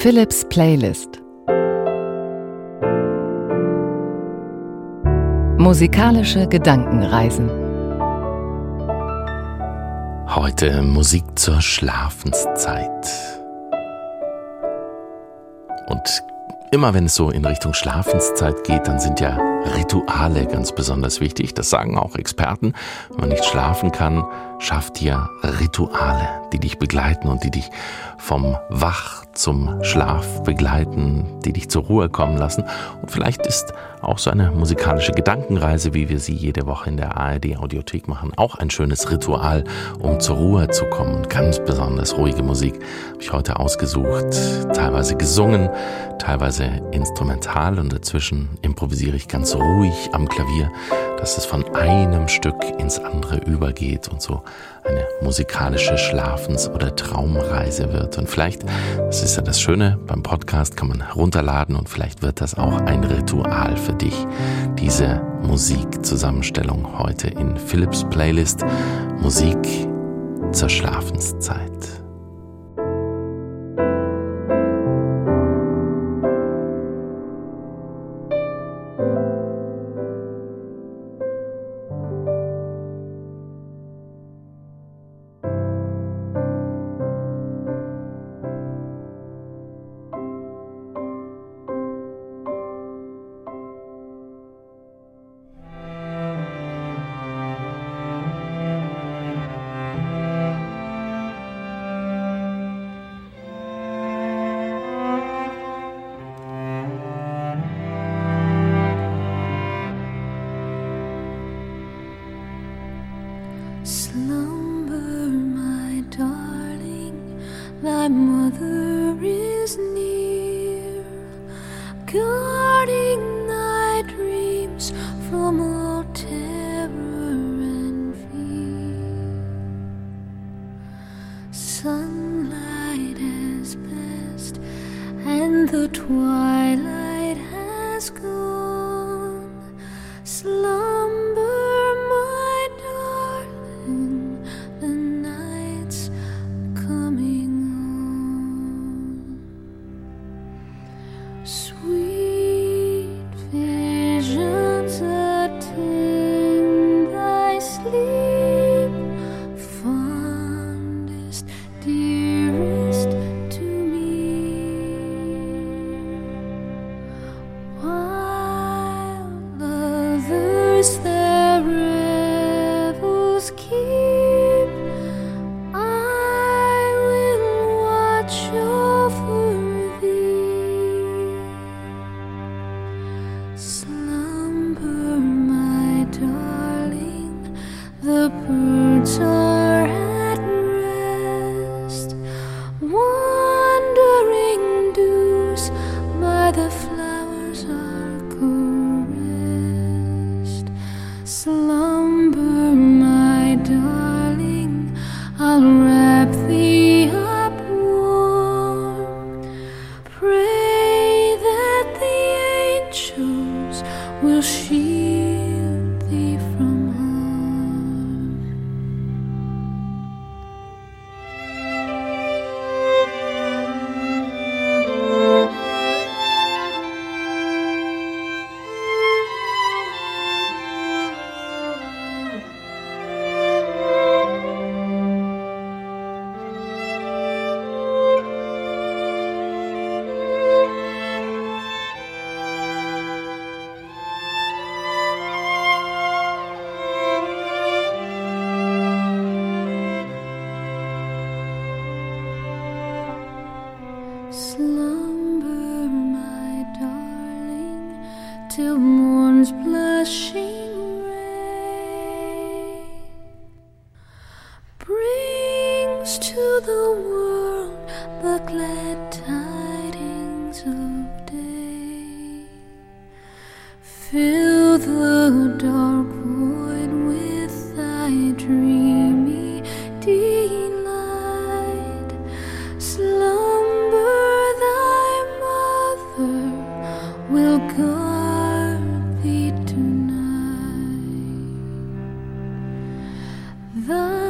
Philips Playlist Musikalische Gedankenreisen Heute Musik zur Schlafenszeit. Und immer wenn es so in Richtung Schlafenszeit geht, dann sind ja Rituale ganz besonders wichtig. Das sagen auch Experten. Wenn man nicht schlafen kann, schafft dir Rituale, die dich begleiten und die dich vom Wach zum Schlaf begleiten, die dich zur Ruhe kommen lassen. Und vielleicht ist auch so eine musikalische Gedankenreise, wie wir sie jede Woche in der ARD Audiothek machen, auch ein schönes Ritual, um zur Ruhe zu kommen. Ganz besonders ruhige Musik habe ich heute ausgesucht, teilweise gesungen, teilweise instrumental und dazwischen improvisiere ich ganz ruhig am Klavier, dass es von einem Stück ins andere übergeht und so eine musikalische Schlafens- oder Traumreise wird. Und vielleicht, das ist ja das Schöne, beim Podcast kann man herunterladen und vielleicht wird das auch ein Ritual für dich, diese Musikzusammenstellung heute in Philips Playlist Musik zur Schlafenszeit. the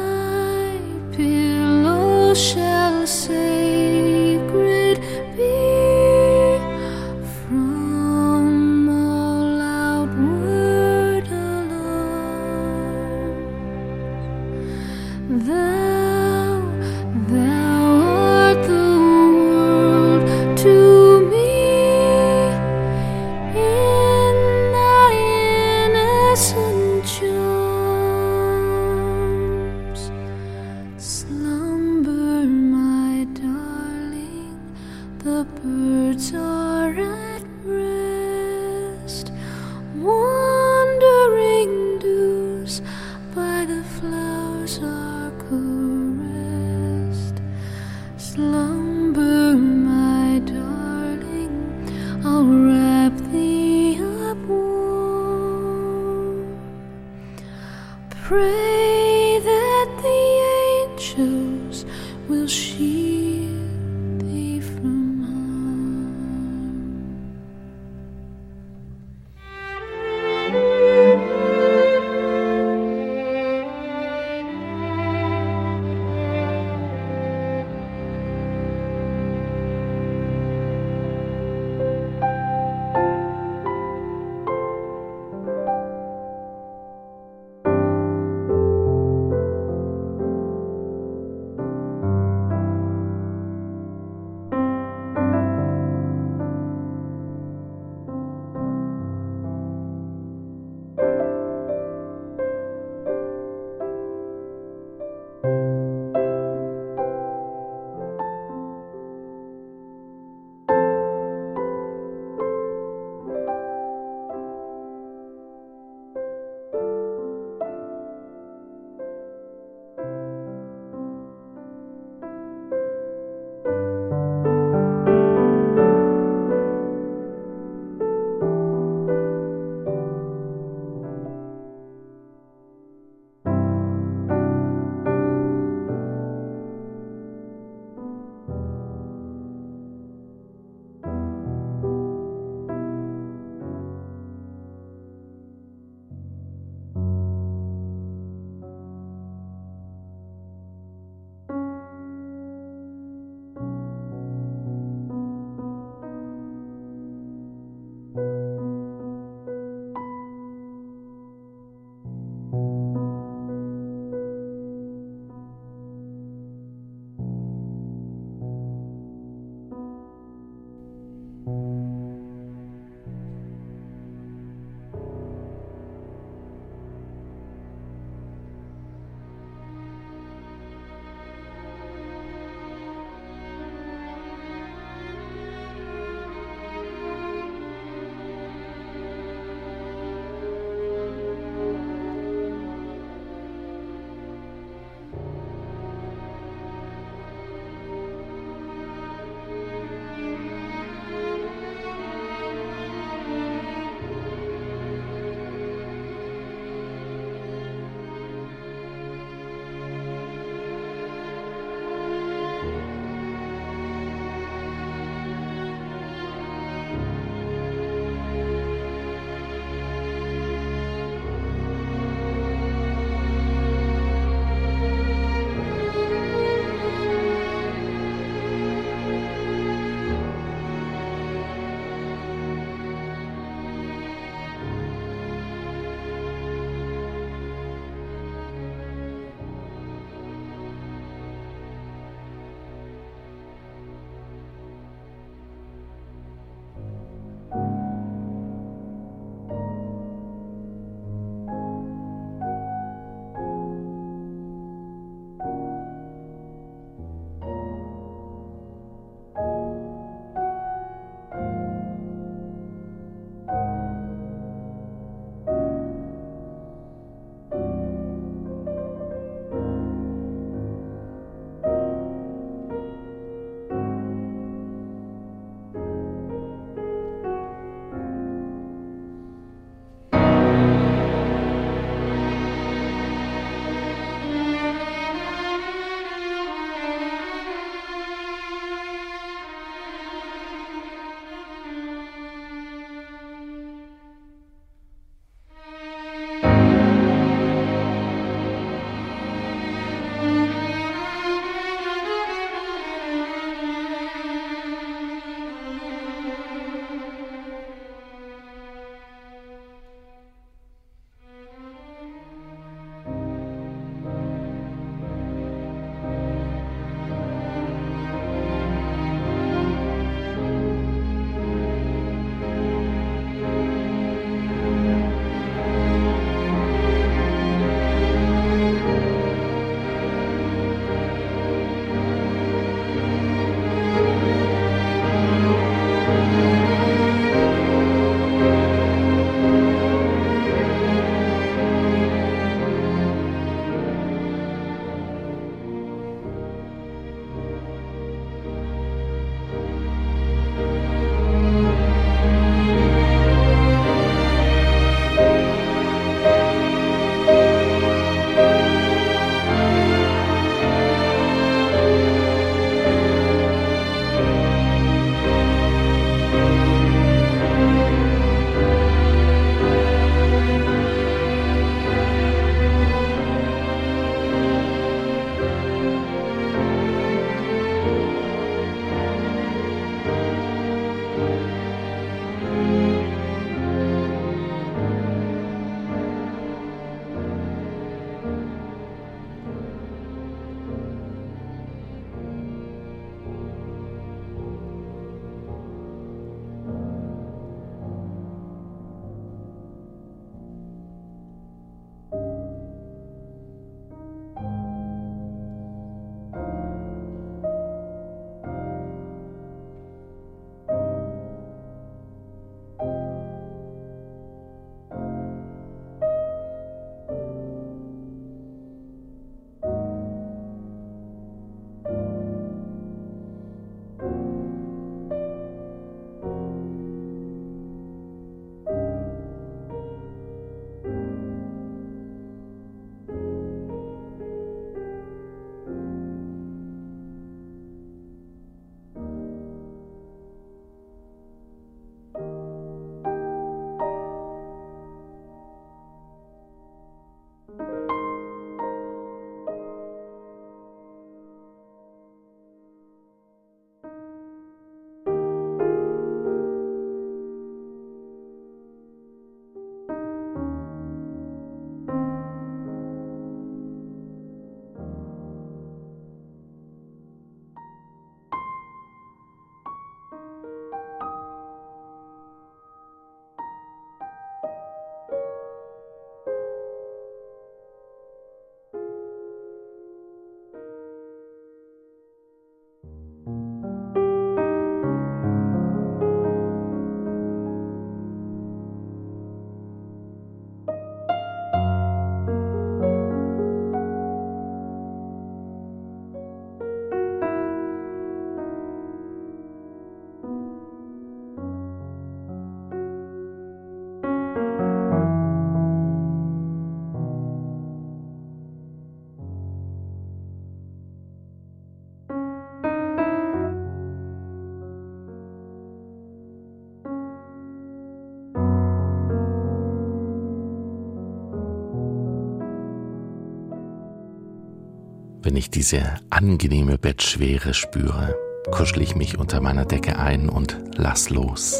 ich diese angenehme Bettschwere spüre, kuschle ich mich unter meiner Decke ein und lass los.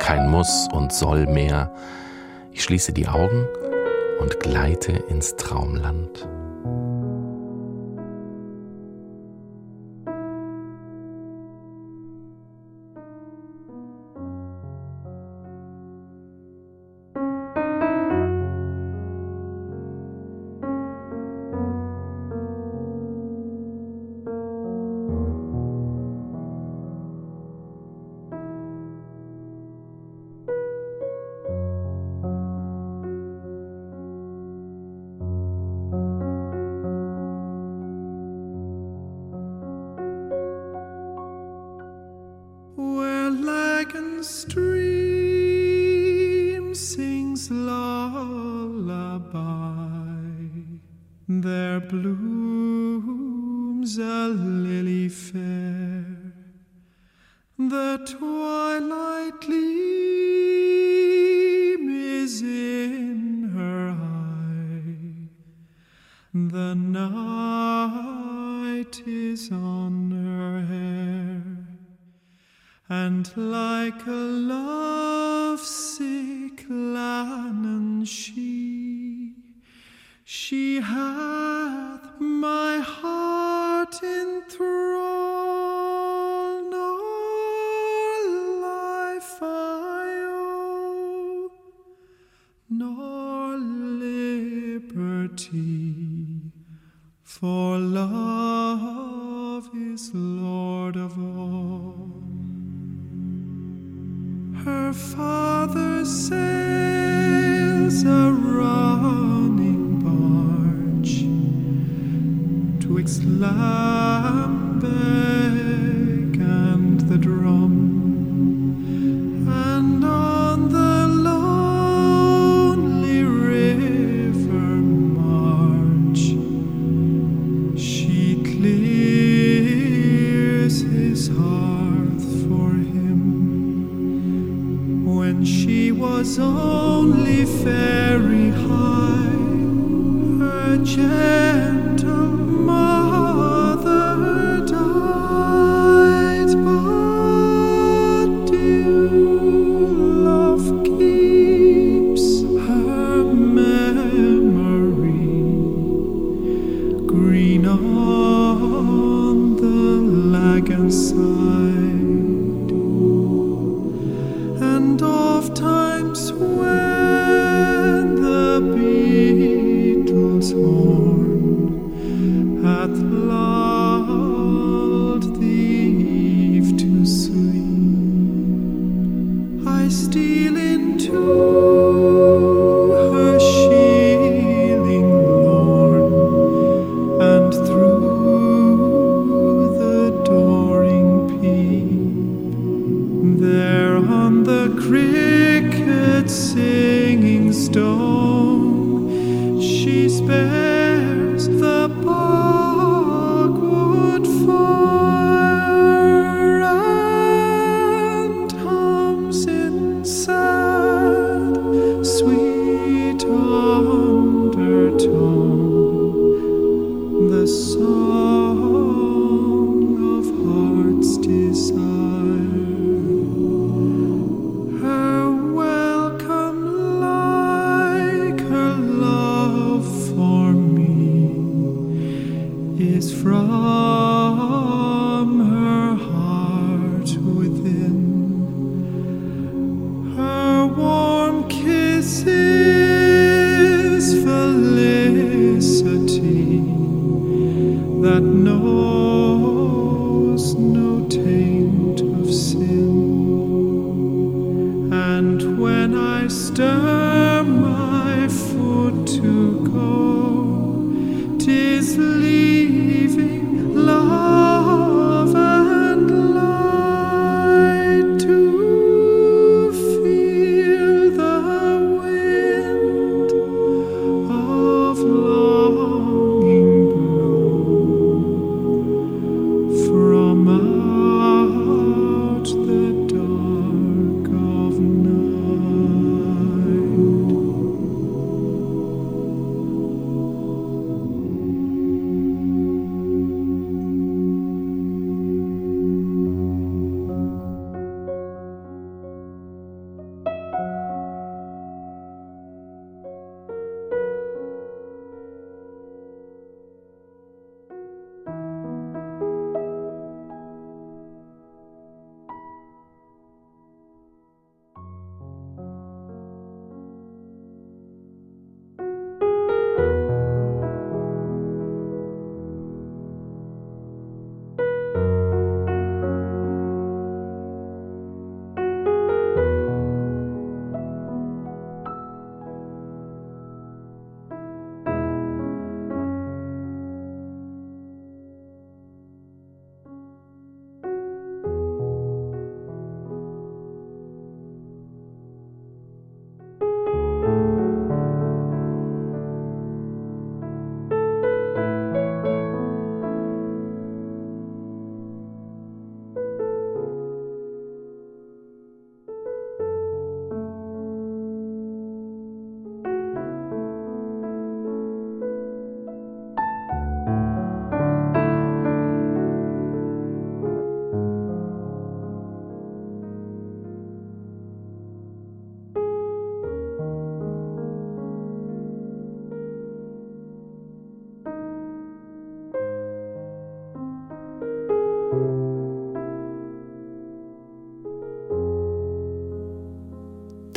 Kein Muss und soll mehr. Ich schließe die Augen und gleite ins Traumland. she had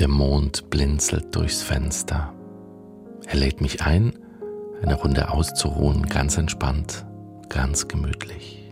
Der Mond blinzelt durchs Fenster. Er lädt mich ein, eine Runde auszuruhen, ganz entspannt, ganz gemütlich.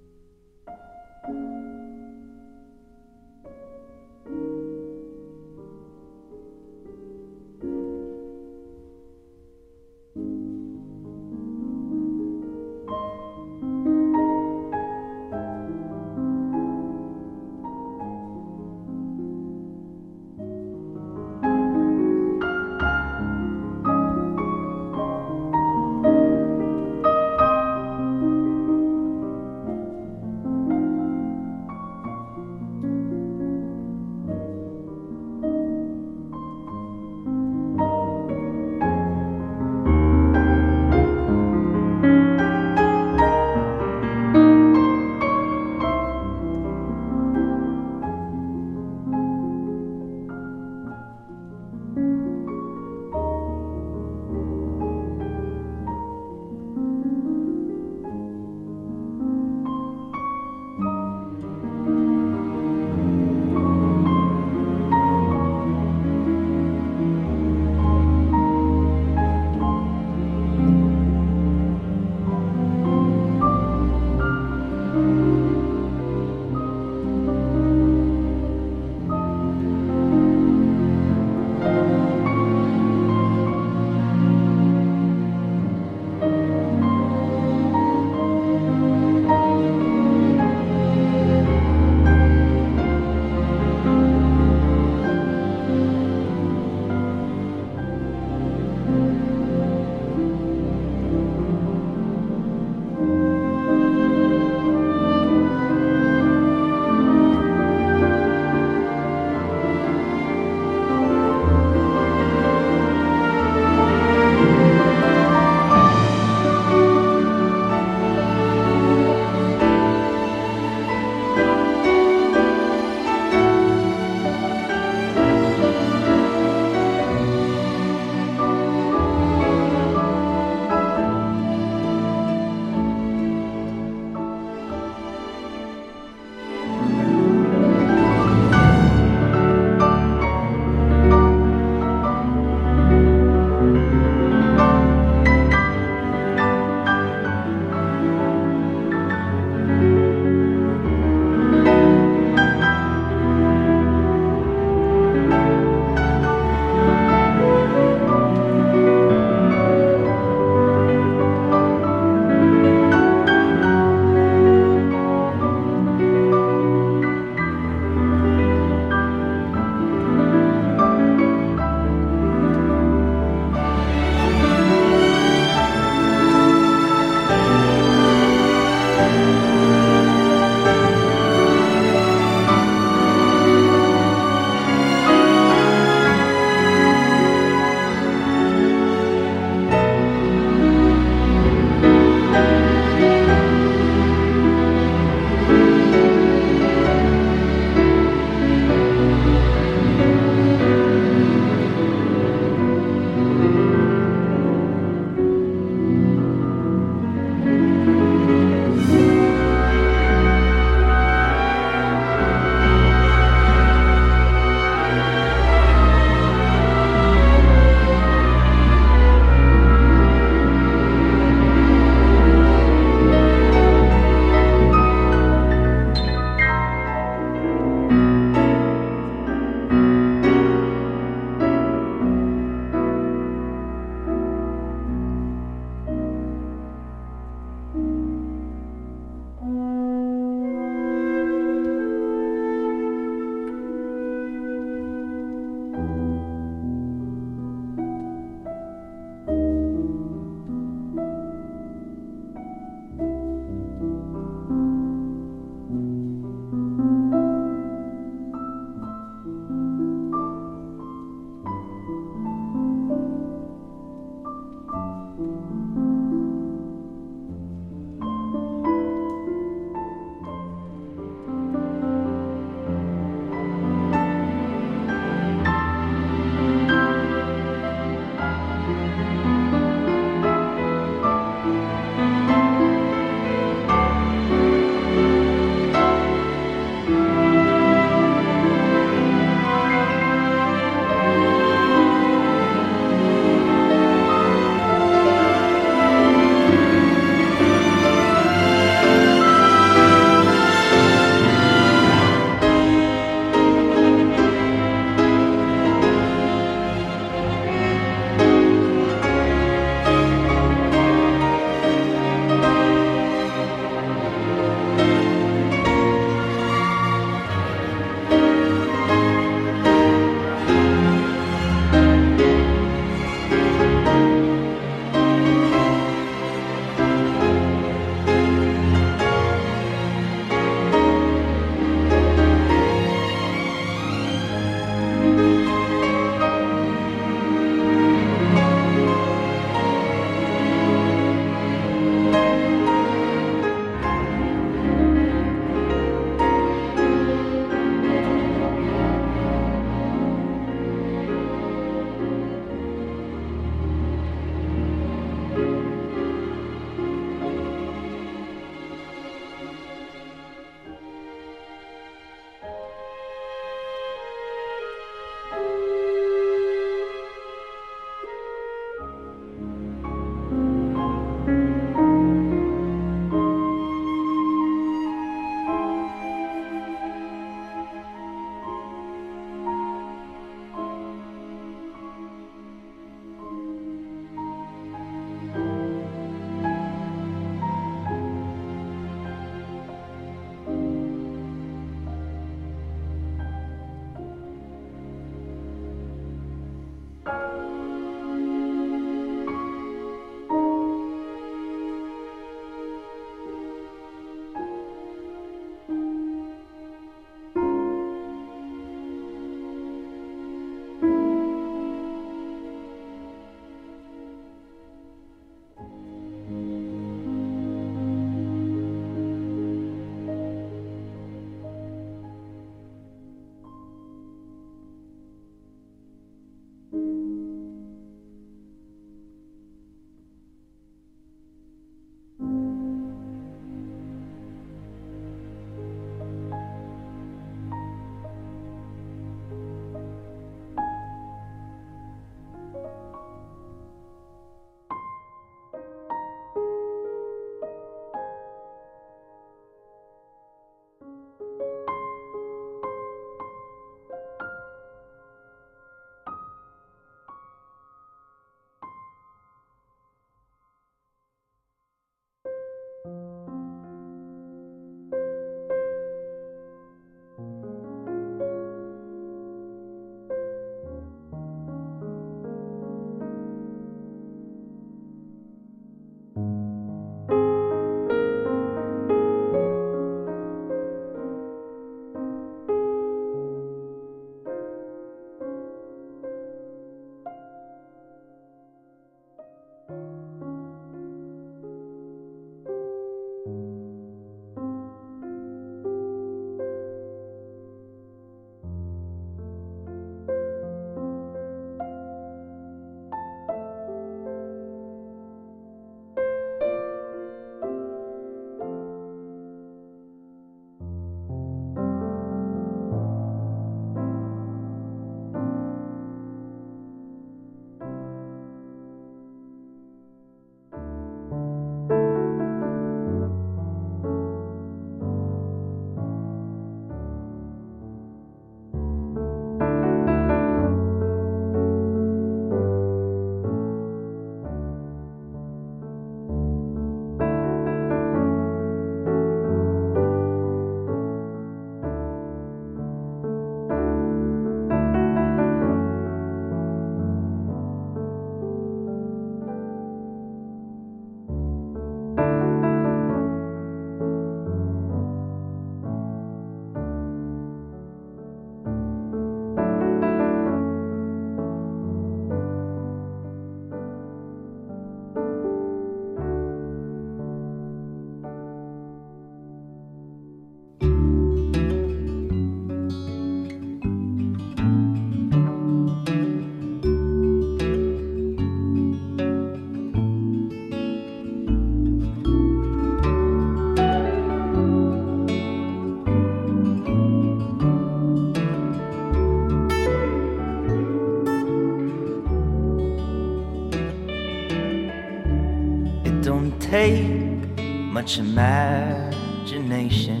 Much imagination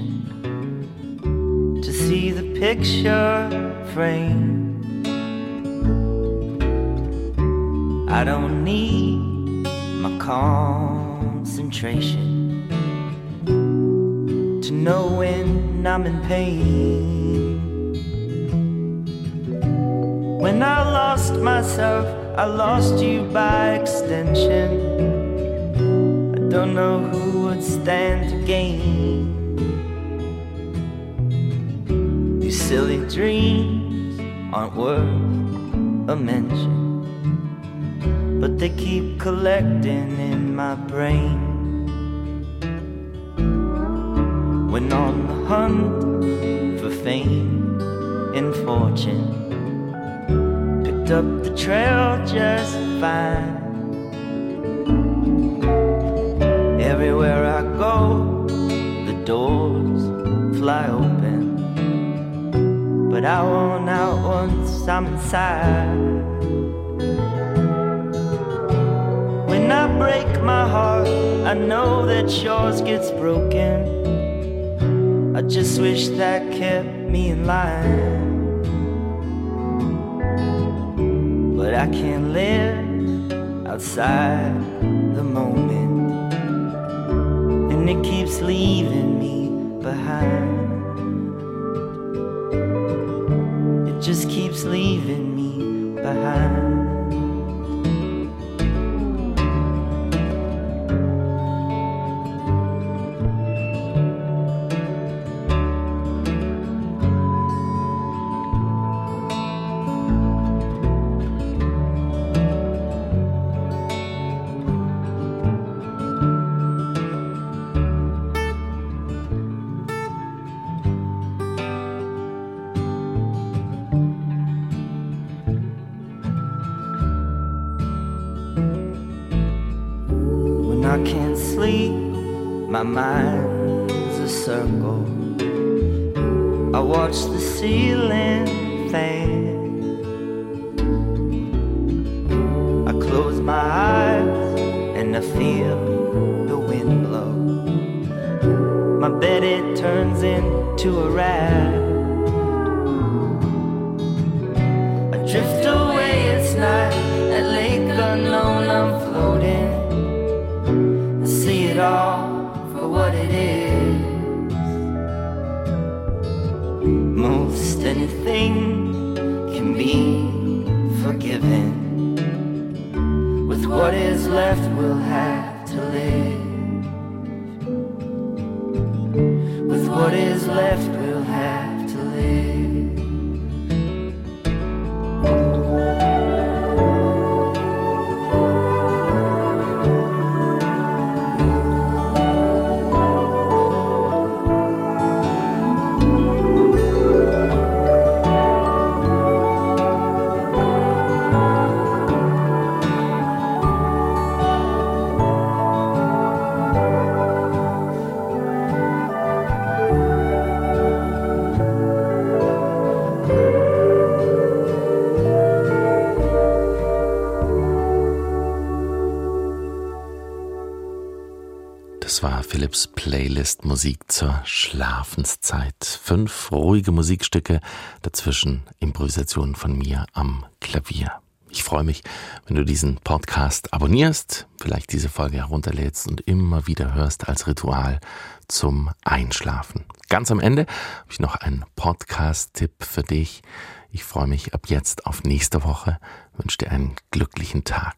to see the picture frame. I don't need my concentration to know when I'm in pain. When I lost myself, I lost you by extension. I don't know who stand to gain. These silly dreams aren't worth a mention, but they keep collecting in my brain. When on the hunt for fame and fortune, picked up the trail just fine. Everywhere I But I won't out once I'm inside. When I break my heart, I know that yours gets broken. I just wish that kept me in line. But I can't live outside the moment, and it keeps leaving me behind. Just keeps leaving me behind. I can't sleep, my mind's a circle. I watch the ceiling fan. I close my eyes and I feel the wind blow. My bed it turns into a raft. Left, Das war Philips Playlist Musik zur Schlafenszeit. Fünf ruhige Musikstücke, dazwischen Improvisationen von mir am Klavier. Ich freue mich, wenn du diesen Podcast abonnierst, vielleicht diese Folge herunterlädst und immer wieder hörst als Ritual zum Einschlafen. Ganz am Ende habe ich noch einen Podcast-Tipp für dich. Ich freue mich ab jetzt auf nächste Woche, wünsche dir einen glücklichen Tag.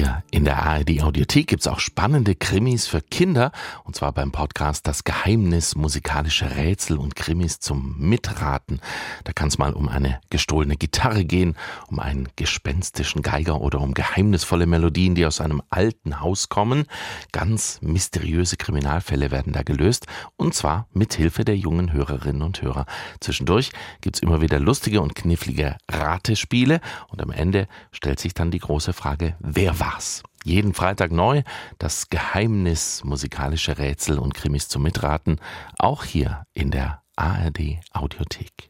Hier in der ARD Audiothek gibt's auch spannende Krimis für Kinder, und zwar beim Podcast Das Geheimnis, musikalische Rätsel und Krimis zum Mitraten. Da kann es mal um eine gestohlene Gitarre gehen, um einen gespenstischen Geiger oder um geheimnisvolle Melodien, die aus einem alten Haus kommen. Ganz mysteriöse Kriminalfälle werden da gelöst, und zwar mit Hilfe der jungen Hörerinnen und Hörer. Zwischendurch gibt's immer wieder lustige und knifflige Ratespiele, und am Ende stellt sich dann die große Frage, wer war's? Jeden Freitag neu das Geheimnis musikalische Rätsel und Krimis zum Mitraten, auch hier in der ARD Audiothek.